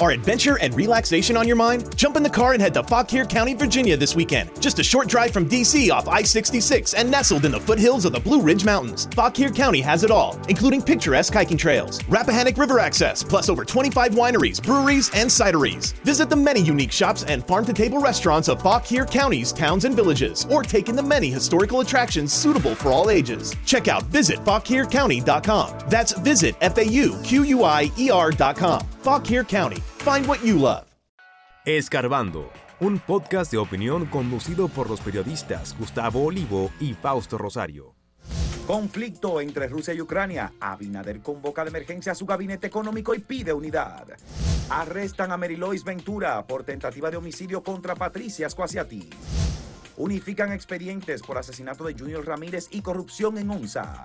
Are adventure and relaxation on your mind? Jump in the car and head to Fauquier County, Virginia this weekend. Just a short drive from DC off I 66 and nestled in the foothills of the Blue Ridge Mountains. Fauquier County has it all, including picturesque hiking trails, Rappahannock River access, plus over 25 wineries, breweries, and cideries. Visit the many unique shops and farm to table restaurants of Fauquier County's towns and villages, or take in the many historical attractions suitable for all ages. Check out visitfauquiercounty.com. That's visit F A U Q U I E R.com. Fauquier County. Find what you love. Escarbando, un podcast de opinión conducido por los periodistas Gustavo Olivo y Fausto Rosario. Conflicto entre Rusia y Ucrania. Abinader convoca de emergencia a su gabinete económico y pide unidad. Arrestan a Lois Ventura por tentativa de homicidio contra Patricia Squasiati. Unifican expedientes por asesinato de Junior Ramírez y corrupción en ONSA.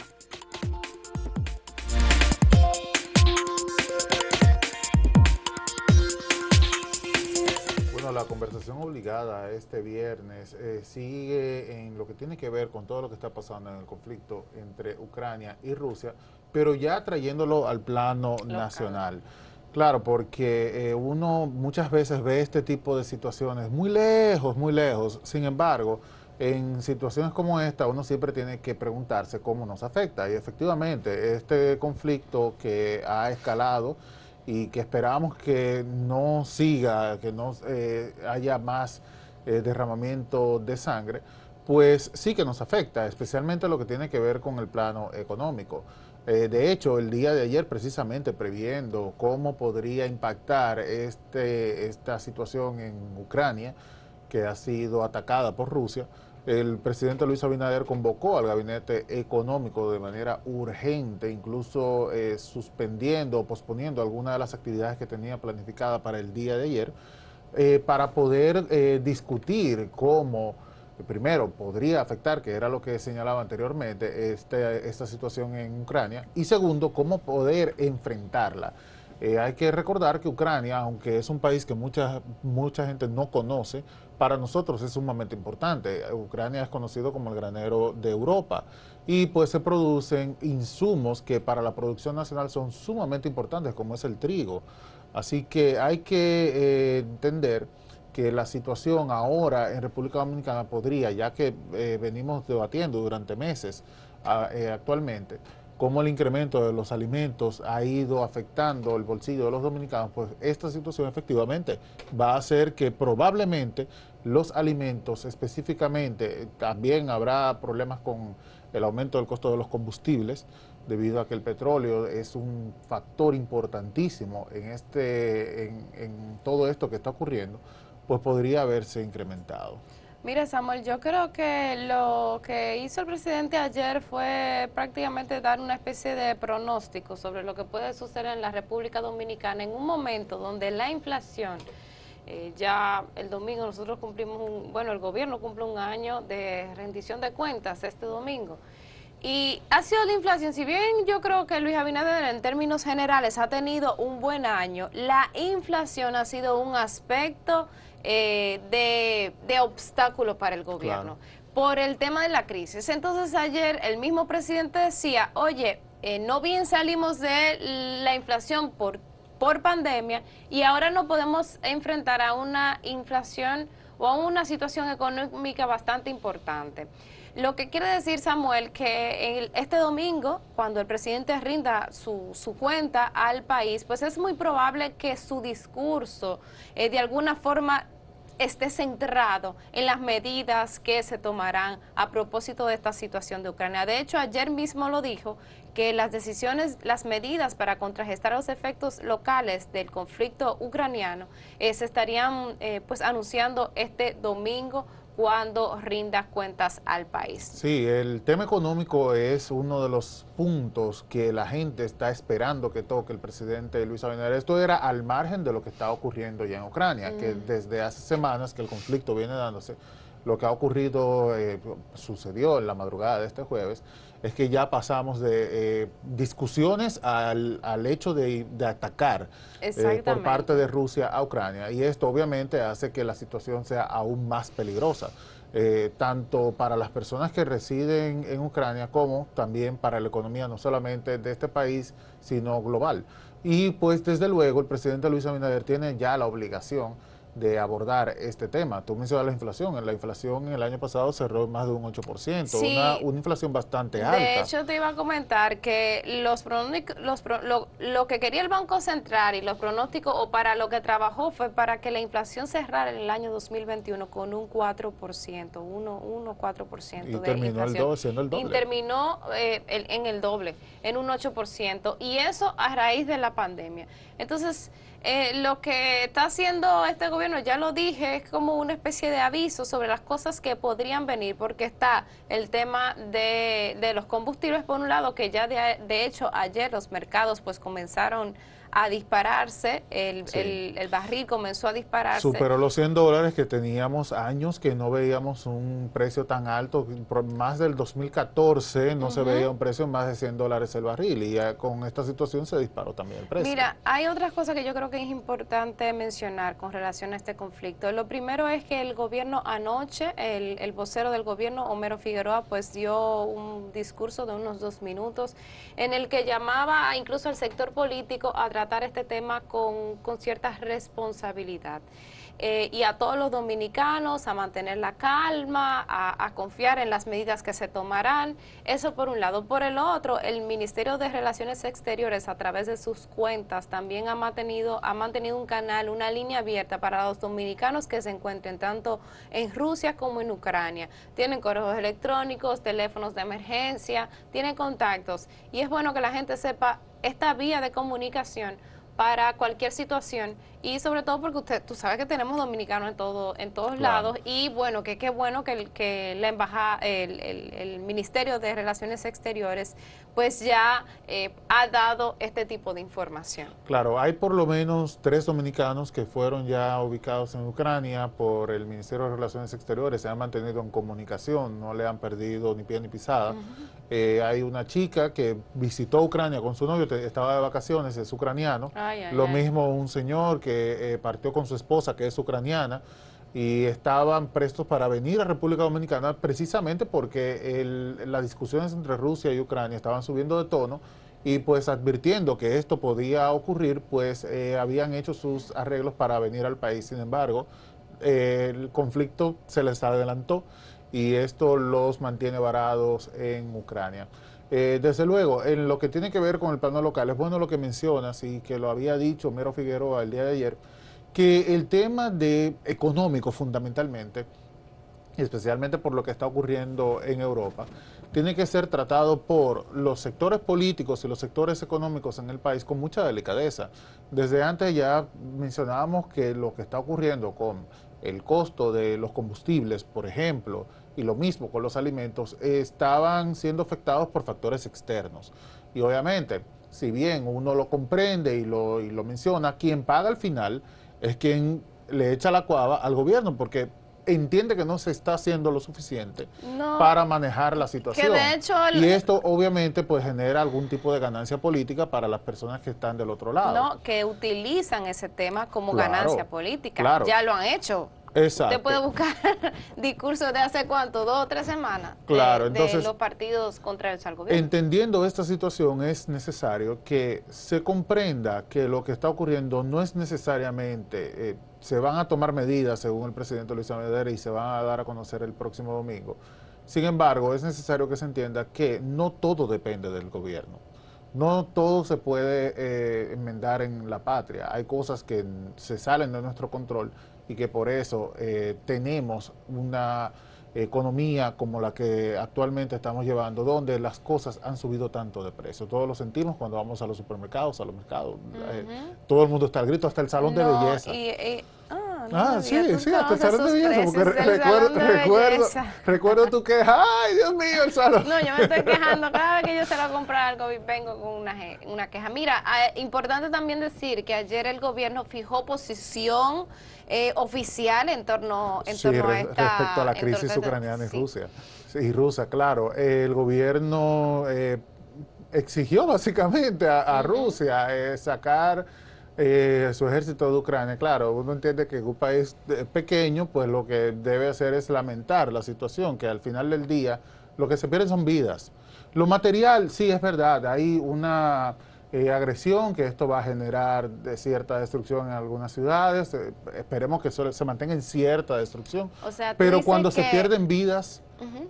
Conversación obligada este viernes eh, sigue en lo que tiene que ver con todo lo que está pasando en el conflicto entre Ucrania y Rusia, pero ya trayéndolo al plano nacional. Claro, porque eh, uno muchas veces ve este tipo de situaciones muy lejos, muy lejos. Sin embargo, en situaciones como esta, uno siempre tiene que preguntarse cómo nos afecta. Y efectivamente, este conflicto que ha escalado y que esperamos que no siga, que no eh, haya más eh, derramamiento de sangre, pues sí que nos afecta, especialmente lo que tiene que ver con el plano económico. Eh, de hecho, el día de ayer, precisamente previendo cómo podría impactar este, esta situación en Ucrania, que ha sido atacada por Rusia, el presidente Luis Abinader convocó al gabinete económico de manera urgente, incluso eh, suspendiendo o posponiendo algunas de las actividades que tenía planificada para el día de ayer, eh, para poder eh, discutir cómo, primero, podría afectar, que era lo que señalaba anteriormente, este, esta situación en Ucrania, y segundo, cómo poder enfrentarla. hay que recordar que Ucrania, aunque es un país que mucha, mucha gente no conoce, para nosotros es sumamente importante. Ucrania es conocido como el granero de Europa y pues se producen insumos que para la producción nacional son sumamente importantes, como es el trigo. Así que hay que eh, entender que la situación ahora en República Dominicana podría, ya que eh, venimos debatiendo durante meses eh, actualmente, cómo el incremento de los alimentos ha ido afectando el bolsillo de los dominicanos, pues esta situación efectivamente va a hacer que probablemente los alimentos específicamente, también habrá problemas con el aumento del costo de los combustibles, debido a que el petróleo es un factor importantísimo en, este, en, en todo esto que está ocurriendo, pues podría haberse incrementado. Mire, Samuel, yo creo que lo que hizo el presidente ayer fue prácticamente dar una especie de pronóstico sobre lo que puede suceder en la República Dominicana en un momento donde la inflación, eh, ya el domingo nosotros cumplimos, un, bueno, el gobierno cumple un año de rendición de cuentas este domingo. Y ha sido la inflación, si bien yo creo que Luis Abinader en términos generales ha tenido un buen año, la inflación ha sido un aspecto eh, de, de, obstáculo para el gobierno por el tema de la crisis. Entonces ayer el mismo presidente decía, oye, eh, no bien salimos de la inflación por, por pandemia y ahora no podemos enfrentar a una inflación o a una situación económica bastante importante. Lo que quiere decir, Samuel, que este domingo, cuando el presidente rinda su, su, cuenta al país, pues es muy probable que su discurso eh, de alguna forma esté centrado en las medidas que se tomarán a propósito de esta situación de Ucrania. De hecho, ayer mismo lo dijo que las decisiones, las medidas para contragestar los efectos locales del conflicto ucraniano eh, se estarían eh, pues anunciando este domingo cuando rindas cuentas al país. Sí, el tema económico es uno de los puntos que la gente está esperando que toque el presidente Luis Abinader. Esto era al margen de lo que está ocurriendo ya en Ucrania, que desde hace semanas que el conflicto viene dándose, lo que ha ocurrido, eh, sucedió en la madrugada de este jueves, es que ya pasamos de eh, discusiones al, al, hecho de, de atacar eh, por parte de Rusia a Ucrania. Y esto obviamente hace que la situación sea aún más peligrosa. Eh, tanto para las personas que residen en Ucrania como también para la economía no solamente de este país, sino global Y pues desde luego el presidente Luis Abinader tiene ya la obligación de abordar este tema. Tú mencionas la inflación. La inflación en el año pasado cerró más de un 8%, una, una, inflación bastante alta. De hecho, te iba a comentar que los, los lo, lo, que quería el Banco Central y los pronósticos, o para lo que trabajó, fue para que la inflación cerrara en el año 2021 con un 4%, 1, 4% y terminó El doble, siendo el doble. Y terminó eh, en el doble, en un 8%. Y eso a raíz de la pandemia. Entonces, eh, lo que está haciendo este gobierno, ya lo dije, es como una especie de aviso sobre las cosas que podrían venir, porque está el tema de, de los combustibles por un lado, que ya de, de hecho ayer los mercados pues comenzaron a dispararse, el, el, barril comenzó a dispararse. Superó los 100 dólares que teníamos años que no veíamos un precio tan alto, más del 2014 no se veía un precio más de 100 dólares el barril y con esta situación se disparó también el precio. Mira, hay otras cosas que yo creo que es importante mencionar con relación a este conflicto. Lo primero es que el gobierno anoche, el, el vocero del gobierno, Homero Figueroa, pues dio un discurso de unos dos minutos en el que llamaba incluso al sector político a tratar tratar este tema con, con cierta responsabilidad. Eh, y a todos los dominicanos a mantener la calma, a, confiar en las medidas que se tomarán. Eso por un lado. Por el otro, el Ministerio de Relaciones Exteriores a través de sus cuentas también ha mantenido, ha mantenido un canal, una línea abierta para los dominicanos que se encuentren tanto en Rusia como en Ucrania. Tienen correos electrónicos, teléfonos de emergencia, tienen contactos. Y es bueno que la gente sepa esta vía de comunicación para cualquier situación y sobre todo porque usted tú sabes que tenemos dominicanos en todo en todos lados. Y bueno que qué bueno que, que la embajada el, el, ministerio de relaciones exteriores pues ya eh, ha dado este tipo de información. Claro hay por lo menos tres dominicanos que fueron ya ubicados en Ucrania por el ministerio de relaciones exteriores. Se han mantenido en comunicación no le han perdido ni pie ni pisada. Eh, hay una chica que visitó Ucrania con su novio estaba de vacaciones es ucraniano. Lo mismo un señor que eh, partió con su esposa, que es ucraniana, y estaban prestos para venir a República Dominicana precisamente porque las discusiones entre Rusia y Ucrania estaban subiendo de tono y pues advirtiendo que esto podía ocurrir, pues eh, habían hecho sus arreglos para venir al país. Sin embargo, el conflicto se les adelantó y esto los mantiene varados en Ucrania. Eh, desde luego, en lo que tiene que ver con el plano local, es bueno lo que mencionas y que lo había dicho Mero Figueroa el día de ayer, que el tema de económico fundamentalmente, especialmente por lo que está ocurriendo en Europa, tiene que ser tratado por los sectores políticos y los sectores económicos en el país con mucha delicadeza. Desde antes ya mencionábamos que lo que está ocurriendo con el costo de los combustibles, por ejemplo, y lo mismo con los alimentos, estaban siendo afectados por factores externos. Y obviamente, si bien uno lo comprende y lo, y lo menciona, quien paga al final es quien le echa la cuava al gobierno, porque entiende que no se está haciendo lo suficiente para manejar la situación. Y esto obviamente pues genera algún tipo de ganancia política para las personas que están del otro lado. No, que utilizan ese tema como ganancia política. Ya lo han hecho. Exacto. Usted puede buscar discursos de hace cuánto, dos o tres semanas. Claro, de, entonces. los partidos contrarios al gobierno. Entendiendo esta situación, es necesario que se comprenda que lo que está ocurriendo no es necesariamente. Eh, se van a tomar medidas, según el presidente Luis Abinader, y se van a dar a conocer el próximo domingo. Sin embargo, es necesario que se entienda que no todo depende del gobierno. No todo se puede eh, enmendar en la patria. Hay cosas que se salen de nuestro control y que por eso eh, tenemos una economía como la que actualmente estamos llevando, donde las cosas han subido tanto de precio. Todos lo sentimos cuando vamos a los supermercados, a los mercados. Eh, todo el mundo está al grito, hasta el salón de belleza. Ah, ah sí, sí, hasta el salón de belleza. Porque recuerdo, recuerdo, recuerdo tu queja. Ay, Dios mío, el salón. No, yo me estoy quejando. Cada vez que yo se lo comprar algo, vengo con una, una queja. Mira, ah, importante también decir que ayer el gobierno fijó posición eh, oficial en torno, en torno a esta... Respecto a la crisis ucraniana y Rusia. y rusa, claro. El gobierno eh, exigió básicamente a, Rusia eh, sacar su ejército de Ucrania. Claro, uno entiende que un país pequeño, pues lo que debe hacer es lamentar la situación, que al final del día lo que se pierde son vidas. Lo material, sí, es verdad, hay una eh, agresión, que esto va a generar de cierta destrucción en algunas ciudades. Eh, esperemos que solo se mantenga en cierta destrucción. Pero cuando se pierden vidas,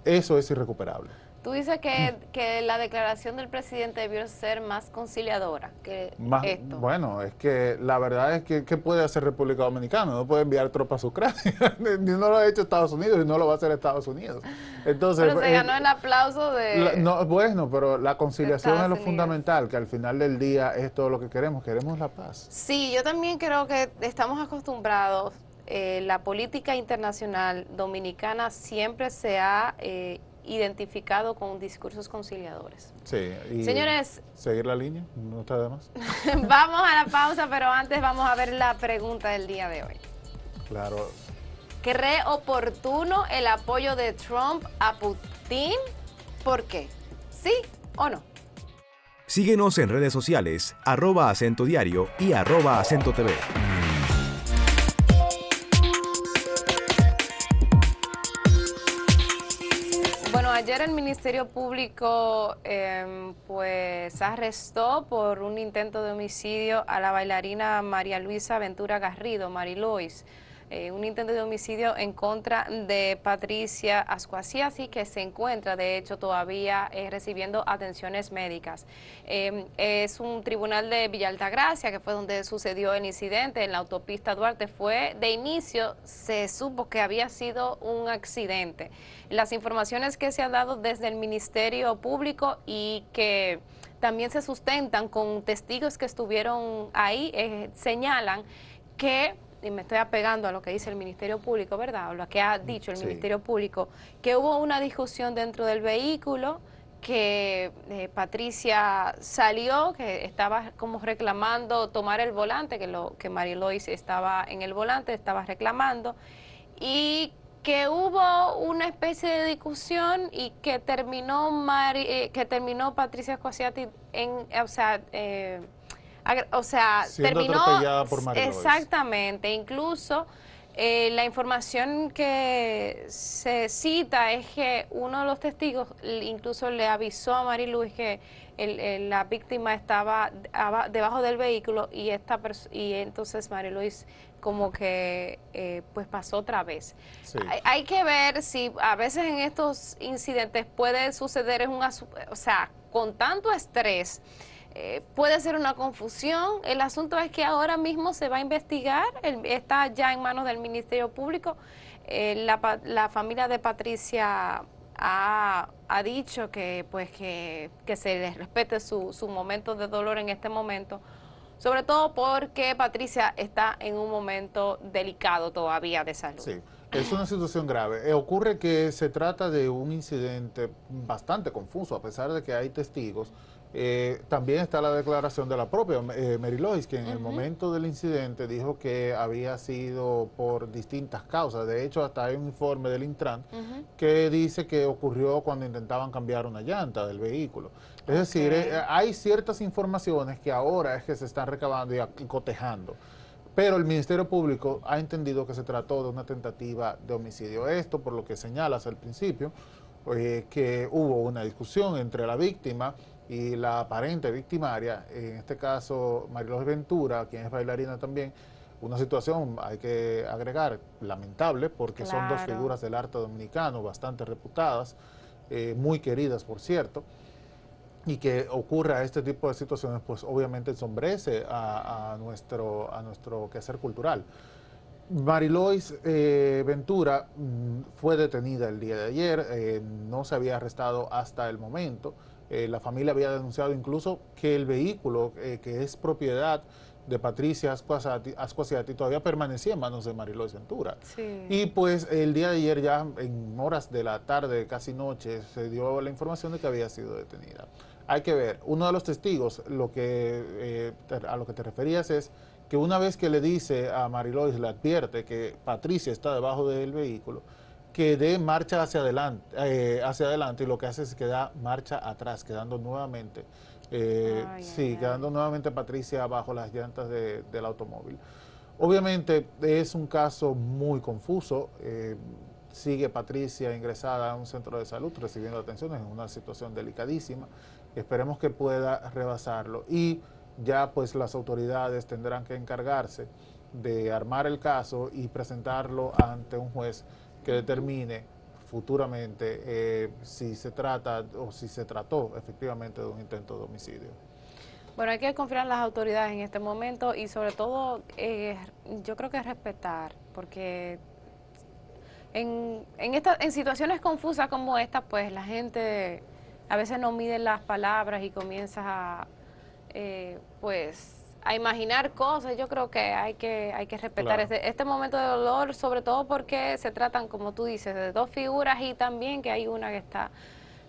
eso es irrecuperable. Tú dices que, que, la declaración del presidente debió ser más conciliadora que esto. Bueno, es que la verdad es que ¿qué puede hacer República Dominicana? No puede enviar tropas a Ucrania. Ni no lo ha hecho Estados Unidos y no lo va a hacer Estados Unidos. Entonces, pero se eh, ganó el aplauso de... no, bueno, pero la conciliación es lo fundamental, que al final del día es todo lo que queremos. Queremos la paz. Sí, yo también creo que estamos acostumbrados eh, la política internacional dominicana siempre se ha eh, identificado con discursos conciliadores. Sí, y Señores, seguir la línea, no está de más. vamos a la pausa, pero antes vamos a ver la pregunta del día de hoy. Claro. ¿Cree oportuno el apoyo de Trump a Putin? ¿Por qué? ¿Sí o no? Síguenos en redes sociales, arroba acento diario y arroba acento TV. Ayer el Ministerio Público em, pues arrestó por un intento de homicidio a la bailarina María Luisa Ventura Garrido, Marilois. Eh, un intento de homicidio en contra de Patricia Ascuasiasi, que se encuentra, de hecho, todavía eh, recibiendo atenciones médicas. Em, es un tribunal de Villa Altagracia, que fue donde sucedió el incidente en la autopista Duarte. Fue, de inicio, se supo que había sido un accidente. Las informaciones que se han dado desde el Ministerio Público y que también se sustentan con testigos que estuvieron ahí, eh, señalan que y me estoy apegando a lo que dice el Ministerio Público, ¿verdad? O lo que ha dicho el Ministerio Público, que hubo una discusión dentro del vehículo, que eh, Patricia salió, que estaba como reclamando tomar el volante, que lo que Marilois estaba en el volante, estaba reclamando, y que hubo una especie de discusión y que terminó eh, que terminó Patricia Cosiati en, o sea, eh, o sea, terminó por exactamente, incluso eh, la información que se cita es que uno de los testigos incluso le avisó a Mariluis que la víctima estaba debajo del vehículo y esta y entonces Mariluis como que eh, pues pasó otra vez. Hay, hay, que ver si a veces en estos incidentes puede suceder es un o sea, con tanto estrés eh, puede ser una confusión. El asunto es que ahora mismo se va a investigar, está ya en manos del Ministerio Público. Eh, la, familia de Patricia ha, dicho que pues que, se les respete su, su momento de dolor en este momento, sobre todo porque Patricia está en un momento delicado todavía de salud. Sí. Es una situación grave. Eh, ocurre que se trata de un incidente bastante confuso, a pesar de que hay testigos eh, también está la declaración de la propia eh, Mary Lois, que en el momento del incidente dijo que había sido por distintas causas. De hecho, hasta hay un informe del Intran que dice que ocurrió cuando intentaban cambiar una llanta del vehículo. Es decir, eh, hay ciertas informaciones que ahora es que se están recabando y cotejando. Pero el Ministerio Público ha entendido que se trató de una tentativa de homicidio. Esto, por lo que señalas al principio, que hubo una discusión entre la víctima y la aparente victimaria, en este caso Marilos Ventura, quien es bailarina también, una situación, hay que agregar, lamentable, porque son dos figuras del arte dominicano bastante reputadas, eh, muy queridas, por cierto, y que ocurra este tipo de situaciones, pues obviamente ensombrece a, nuestro, a nuestro quehacer cultural. Marilois eh, Ventura mm, fue detenida el día de ayer, eh, no se había arrestado hasta el momento. Eh, la familia había denunciado incluso que el vehículo, eh, que es propiedad de Patricia Ascuasiati, todavía permanecía en manos de Marilois Ventura. Y pues el día de ayer, ya en horas de la tarde, casi noche, se dio la información de que había sido detenida. Hay que ver, uno de los testigos, lo que, eh, a lo que te referías es que una vez que le dice a Marilois, le advierte que Patricia está debajo del vehículo, que dé marcha hacia adelante, eh, hacia adelante y lo que hace es que da marcha atrás, quedando nuevamente, eh, sí, quedando nuevamente Patricia bajo las llantas del automóvil. Obviamente es un caso muy confuso. Eh, sigue Patricia ingresada a un centro de salud recibiendo atención, en una situación delicadísima. Esperemos que pueda rebasarlo. Y ya pues las autoridades tendrán que encargarse de armar el caso y presentarlo ante un juez que determine futuramente eh, si se trata o si se trató efectivamente de un intento de homicidio. Bueno, hay que confiar en las autoridades en este momento y sobre todo eh, yo creo que respetar, porque en, en, esta, en situaciones confusas como esta, pues la gente a veces no mide las palabras y comienza a, eh, pues a imaginar cosas, yo creo que hay que, hay que respetar este, este, momento de dolor, sobre todo porque se tratan, como tú dices, de dos figuras y también que hay una que está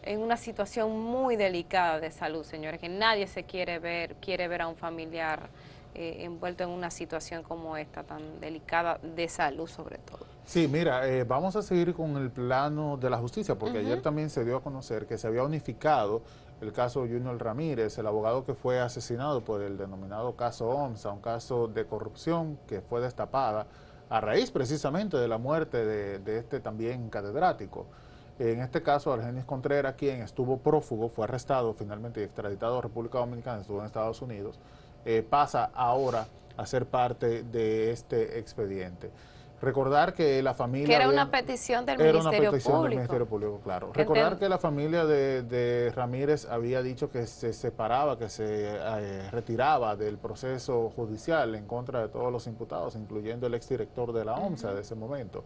en una situación muy delicada de salud, señores, que nadie se quiere ver, quiere ver a un familiar eh, envuelto en una situación como esta, tan delicada de salud sobre todo. Sí, mira, eh, vamos a seguir con el plano de la justicia, porque ayer también se dio a conocer que se había unificado el caso Junior Ramírez, el abogado que fue asesinado por el denominado caso OMSA, un caso de corrupción que fue destapada a raíz precisamente de la muerte de, este también catedrático. En este caso, Argenis Contreras, quien estuvo prófugo, fue arrestado finalmente y extraditado a República Dominicana, estuvo en Estados Unidos, eh, pasa ahora a ser parte de este expediente. Recordar que la familia... Que era una petición del Ministerio Público. del Ministerio Público, claro. Recordar que la familia de, Ramírez había dicho que se separaba, que se eh, retiraba del proceso judicial en contra de todos los imputados, incluyendo el exdirector de la OMSA de ese momento.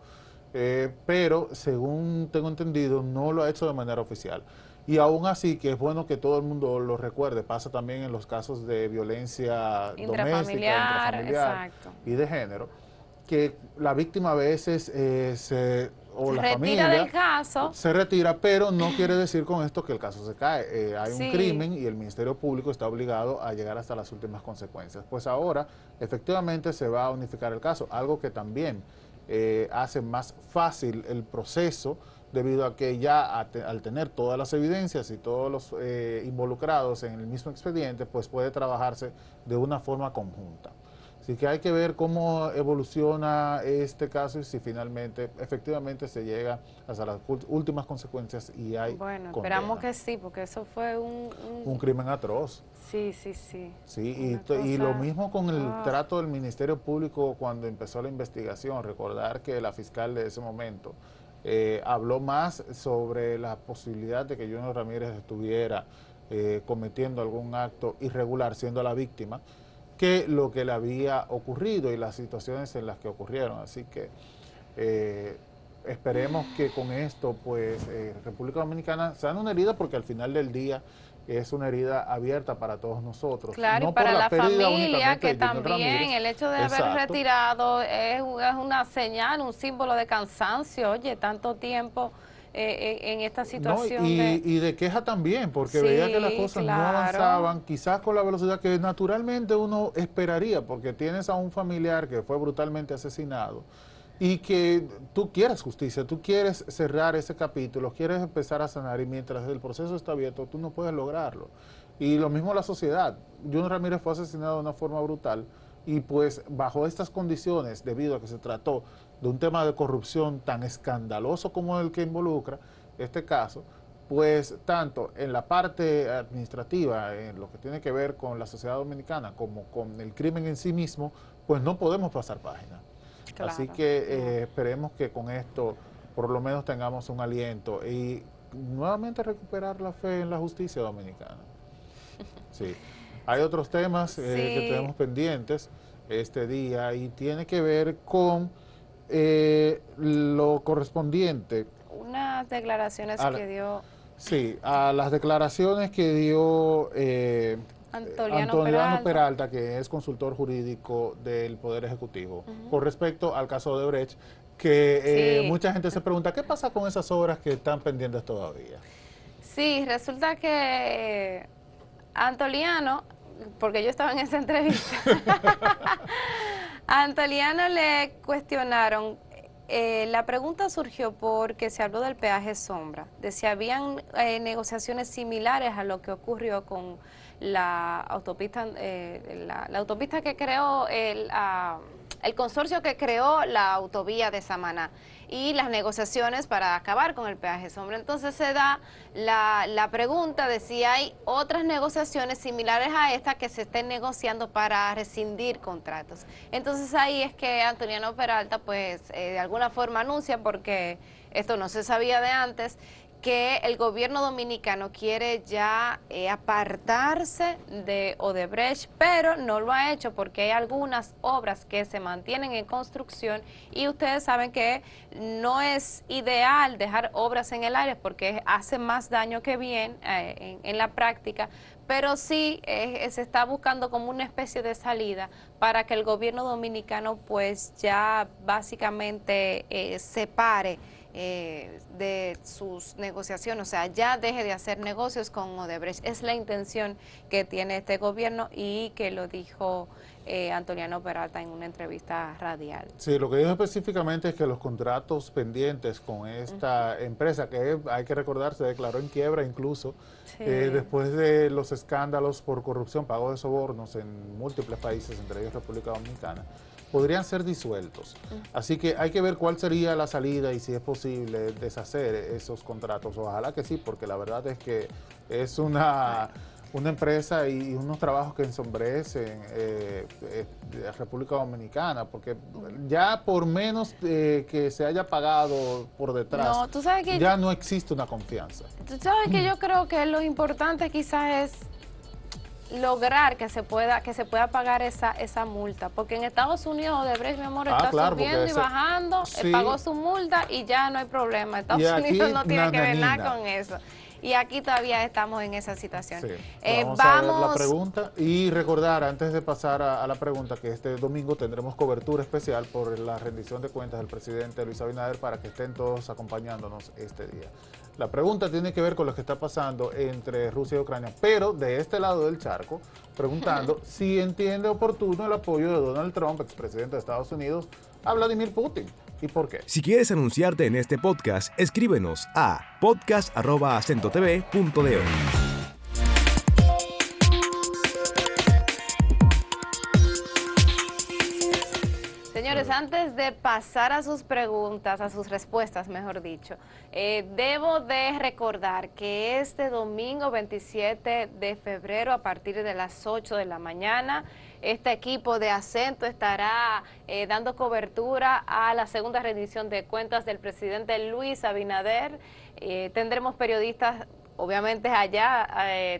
Eh, pero, según tengo entendido, no lo ha hecho de manera oficial. Y aún así, que es bueno que todo el mundo lo recuerde, pasa también en los casos de violencia doméstica, intrafamiliar y de género que la víctima a veces eh, se o la retira familia del caso. se retira, pero no quiere decir con esto que el caso se cae. Eh, hay un crimen y el Ministerio Público está obligado a llegar hasta las últimas consecuencias. Pues ahora efectivamente se va a unificar el caso, algo que también eh, hace más fácil el proceso debido a que ya al tener todas las evidencias y todos los involucrados en el mismo expediente, pues puede trabajarse de una forma conjunta. Así que hay que ver cómo evoluciona este caso y si finalmente, efectivamente, se llega hasta las últimas consecuencias y hay. Bueno, esperamos que sí, porque eso fue un. Un, crimen atroz. Sí, sí, sí. Sí, y, lo mismo con el trato del Ministerio Público cuando empezó la investigación. Recordar que la fiscal de ese momento eh, habló más sobre la posibilidad de que Junior Ramírez estuviera eh, cometiendo algún acto irregular, siendo la víctima que lo que le había ocurrido y las situaciones en las que ocurrieron. Así que eh, esperemos que con esto, pues, eh, República Dominicana sea una herida porque al final del día es una herida abierta para todos nosotros. Claro, y para la, familia que también el hecho de haber retirado es, es una señal, un símbolo de cansancio, oye, tanto tiempo eh, en esta situación. y, de... y, de... queja también, porque veía que las cosas no avanzaban, quizás con la velocidad que naturalmente uno esperaría, porque tienes a un familiar que fue brutalmente asesinado y que tú quieres justicia, tú quieres cerrar ese capítulo, quieres empezar a sanar y mientras el proceso está abierto, tú no puedes lograrlo. Y lo mismo la sociedad. Junior Ramírez fue asesinado de una forma brutal y pues bajo estas condiciones, debido a que se trató de un tema de corrupción tan escandaloso como el que involucra este caso, pues tanto en la parte administrativa, en lo que tiene que ver con la sociedad dominicana, como con el crimen en sí mismo, pues no podemos pasar página. Así que eh, esperemos que con esto por lo menos tengamos un aliento y nuevamente recuperar la fe en la justicia dominicana. Sí. Hay otros temas eh, que tenemos pendientes este día y tiene que ver con eh, lo correspondiente. Unas declaraciones que dio. Sí, a las declaraciones que dio eh, Antoliano, Peralta. que es consultor jurídico del Poder Ejecutivo, con respecto al caso de Brecht, que eh, mucha gente se pregunta, ¿qué pasa con esas obras que están pendientes todavía? Sí, resulta que Antoliano, porque yo estaba en esa entrevista, A Antoliano le cuestionaron, eh, la pregunta surgió porque se habló del peaje sombra, de si habían eh, negociaciones similares a lo que ocurrió con la autopista, eh, la, autopista que creó el, ah, el consorcio que creó la autovía de Samaná y las negociaciones para acabar con el peaje sombra. Entonces se da la, la, pregunta de si hay otras negociaciones similares a esta que se estén negociando para rescindir contratos. Entonces ahí es que Antoniano Peralta pues eh, de alguna forma anuncia porque esto no se sabía de antes que el gobierno dominicano quiere ya eh, apartarse de Odebrecht, pero no lo ha hecho porque hay algunas obras que se mantienen en construcción y ustedes saben que no es ideal dejar obras en el aire porque hace más daño que bien eh, en, la práctica, pero sí eh, se está buscando como una especie de salida para que el gobierno dominicano pues ya básicamente separe eh, de sus negociaciones, o sea, ya deje de hacer negocios con Odebrecht. Es la intención que tiene este gobierno y que lo dijo eh, Antoniano Peralta en una entrevista radial. Sí, lo que dijo específicamente es que los contratos pendientes con esta empresa, que hay que recordar, se declaró en quiebra incluso eh, después de los escándalos por corrupción, pago de sobornos en múltiples países, entre ellos República Dominicana podrían ser disueltos. Así que hay que ver cuál sería la salida y si es posible deshacer esos contratos. Ojalá que sí, porque la verdad es que es una, una empresa y unos trabajos que ensombrecen eh, eh República Dominicana, porque ya por menos que se haya pagado por detrás, ya no existe una confianza. Tú sabes que yo creo que lo importante quizás es lograr que se pueda que se pueda pagar esa esa multa. Porque en Estados Unidos Odebrecht mi amor ah, está subiendo y bajando eh, pagó su multa y ya no hay problema. Estados Unidos no tiene que ver nada con eso y aquí todavía estamos en esa situación. Eh, vamos, a ver la pregunta y recordar antes de pasar a, la pregunta que este domingo tendremos cobertura especial por la rendición de cuentas del presidente Luis Abinader para que estén todos acompañándonos este día. La pregunta tiene que ver con lo que está pasando entre Rusia y Ucrania, pero de este lado del charco, preguntando si entiende oportuno el apoyo de Donald Trump, expresidente de Estados Unidos, a Vladimir Putin. Si quieres anunciarte en este podcast, escríbenos a podcast.acentotv.de. antes de pasar a sus preguntas, a sus respuestas, mejor dicho, eh, debo de recordar que este domingo 27 de febrero, a partir de las 8 de la mañana, este equipo de acento estará eh, dando cobertura a la segunda rendición de cuentas del presidente Luis Abinader. Eh, tendremos periodistas obviamente allá.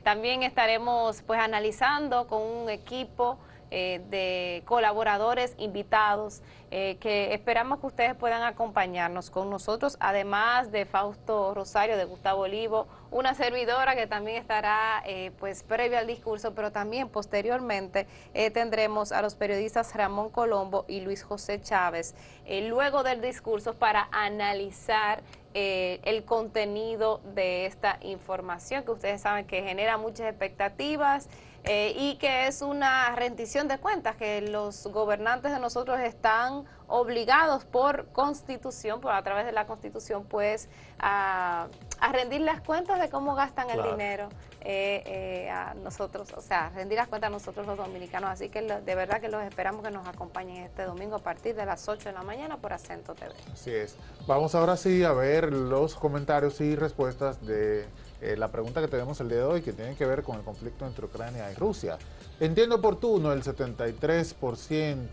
También estaremos pues analizando con un equipo eh, de colaboradores invitados eh, que esperamos que ustedes puedan acompañarnos con nosotros, además de Fausto Rosario, de Gustavo Olivo, una servidora que también estará eh, pues previo al discurso, pero también posteriormente tendremos a los periodistas Ramón Colombo y Luis José Chávez. Luego del discurso para analizar el contenido de esta información que ustedes saben que genera muchas expectativas. Eh, y que es una rendición de cuentas que los gobernantes de nosotros están obligados por constitución, por a través de la constitución, pues a, rendir las cuentas de cómo gastan el dinero eh, eh, a nosotros, o sea, rendir las cuentas a nosotros los dominicanos. Así que de verdad que los esperamos que nos acompañen este domingo a partir de las 8 de la mañana por Acento TV. Así es. Vamos ahora sí a ver los comentarios y respuestas de eh, la pregunta que tenemos el día de hoy, que tiene que ver con el conflicto entre Ucrania y Rusia. Entiendo oportuno el 73%,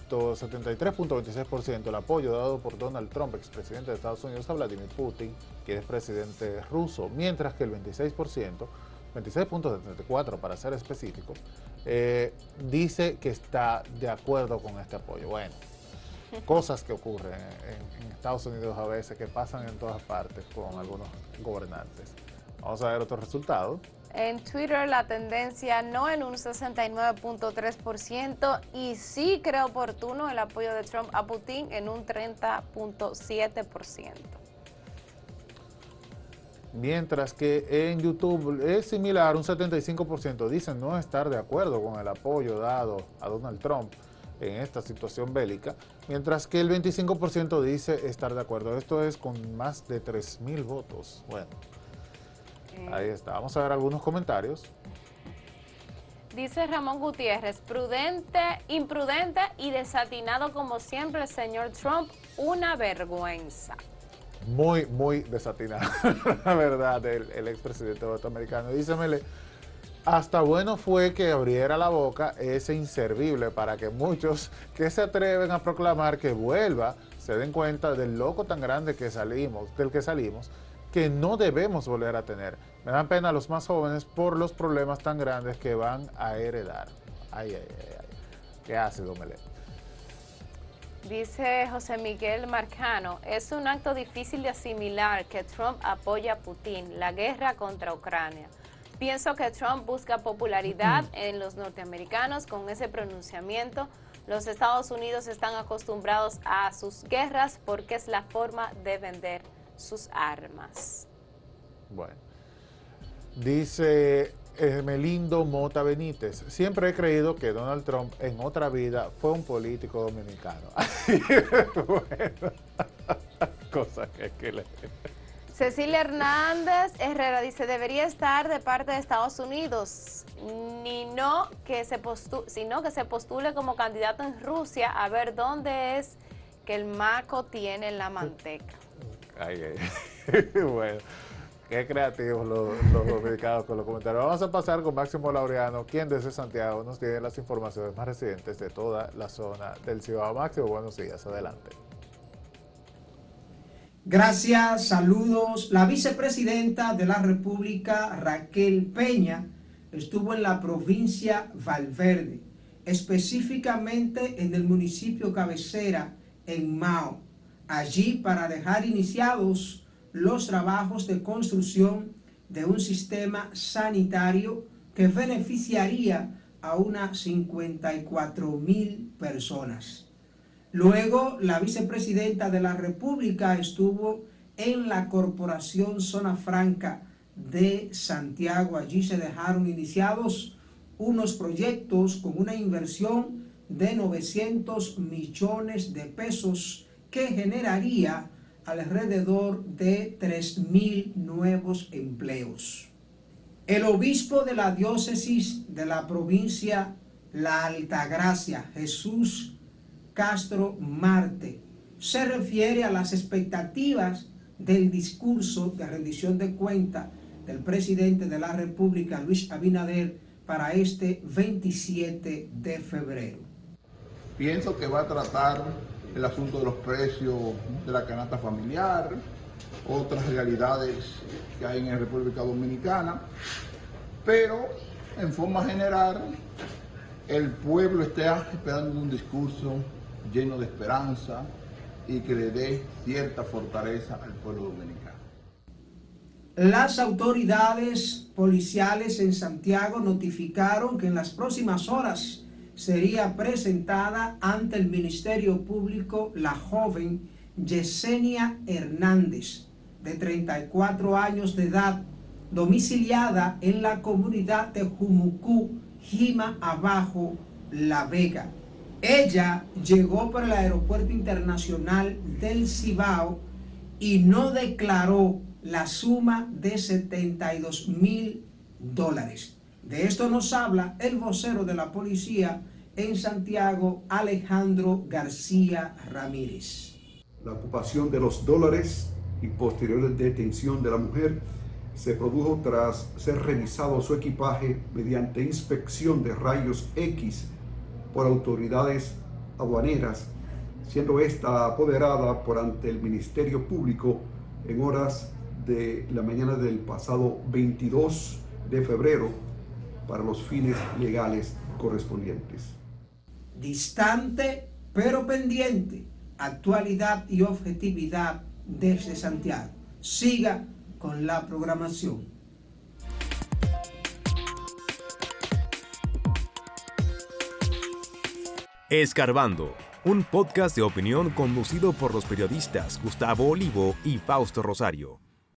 73.26% el apoyo dado por Donald Trump, expresidente de Estados Unidos, a Vladimir Putin, que es presidente ruso, mientras que el 26%, 26.74 para ser específico, eh, dice que está de acuerdo con este apoyo. Bueno, cosas que ocurren en, en Estados Unidos a veces, que pasan en todas partes con algunos gobernantes. Vamos a ver otro resultado. En Twitter la tendencia no en un 69.3% y sí creo oportuno el apoyo de Trump a Putin en un 30.7%. Mientras que en YouTube es similar, un 75% dicen no estar de acuerdo con el apoyo dado a Donald Trump en esta situación bélica, mientras que el 25% dice estar de acuerdo. Esto es con más de 3.000 votos. Bueno. Ahí está. Vamos a ver algunos comentarios. Dice Ramón Gutiérrez, prudente, imprudente y desatinado como siempre el señor Trump, una vergüenza. Muy, muy desatinado, la verdad, el, el expresidente norteamericano. Dísemele, hasta bueno fue que abriera la boca ese inservible para que muchos que se atreven a proclamar que vuelva se den cuenta del loco tan grande que salimos, del que salimos, que no debemos volver a tener. Me dan pena los más jóvenes por los problemas tan grandes que van a heredar. Ay, ay, ay, ay. ¿Qué hace, Domelé? Dice José Miguel Marcano, es un acto difícil de asimilar que Trump apoya a Putin, la guerra contra Ucrania. Pienso que Trump busca popularidad en los norteamericanos con ese pronunciamiento. Los Estados Unidos están acostumbrados a sus guerras porque es la forma de vender sus armas. Bueno, dice Melindo Mota Benítez, siempre he creído que Donald Trump en otra vida fue un político dominicano. bueno, cosa que, que le... Cecilia Hernández Herrera dice, debería estar de parte de Estados Unidos, ni no que se sino que se postule como candidato en Rusia a ver dónde es que el maco tiene la manteca. Ay, ay. bueno, qué creativos los, los dominicanos con los comentarios. Vamos a pasar con Máximo Laureano, quien desde Santiago nos tiene las informaciones más recientes de toda la zona del Cibao. Máximo, buenos días, adelante. Gracias, saludos. La vicepresidenta de la República, Raquel Peña, estuvo en la provincia Valverde, específicamente en el municipio cabecera, en Mao, allí para dejar iniciados los trabajos de construcción de un sistema sanitario que beneficiaría a unas 54 mil personas. Luego, la vicepresidenta de la República estuvo en la Corporación Zona Franca de Santiago. Allí se dejaron iniciados unos proyectos con una inversión de 900 millones de pesos que generaría alrededor de 3 mil nuevos empleos. El obispo de la diócesis de la provincia La Altagracia, Jesús Castro Marte. Se refiere a las expectativas del discurso de rendición de cuenta del presidente de la República, Luis Abinader, para este 27 de febrero. Pienso que va a tratar el asunto de los precios de la canasta familiar, otras realidades que hay en la República Dominicana, pero en forma general el pueblo está esperando un discurso lleno de esperanza y que le dé cierta fortaleza al pueblo dominicano. Las autoridades policiales en Santiago notificaron que en las próximas horas sería presentada ante el Ministerio Público la joven Yesenia Hernández, de 34 años de edad, domiciliada en la comunidad de Jumucú, Jima Abajo, La Vega. Ella llegó por el Aeropuerto Internacional del Cibao y no declaró la suma de 72 mil dólares. De esto nos habla el vocero de la policía en Santiago, Alejandro García Ramírez. La ocupación de los dólares y posterior detención de la mujer se produjo tras ser revisado su equipaje mediante inspección de rayos X por autoridades aduaneras, siendo esta apoderada por ante el Ministerio Público en horas de la mañana del pasado 22 de febrero para los fines legales correspondientes. Distante pero pendiente, actualidad y objetividad desde Santiago. Siga con la programación. Escarbando, un podcast de opinión conducido por los periodistas Gustavo Olivo y Fausto Rosario.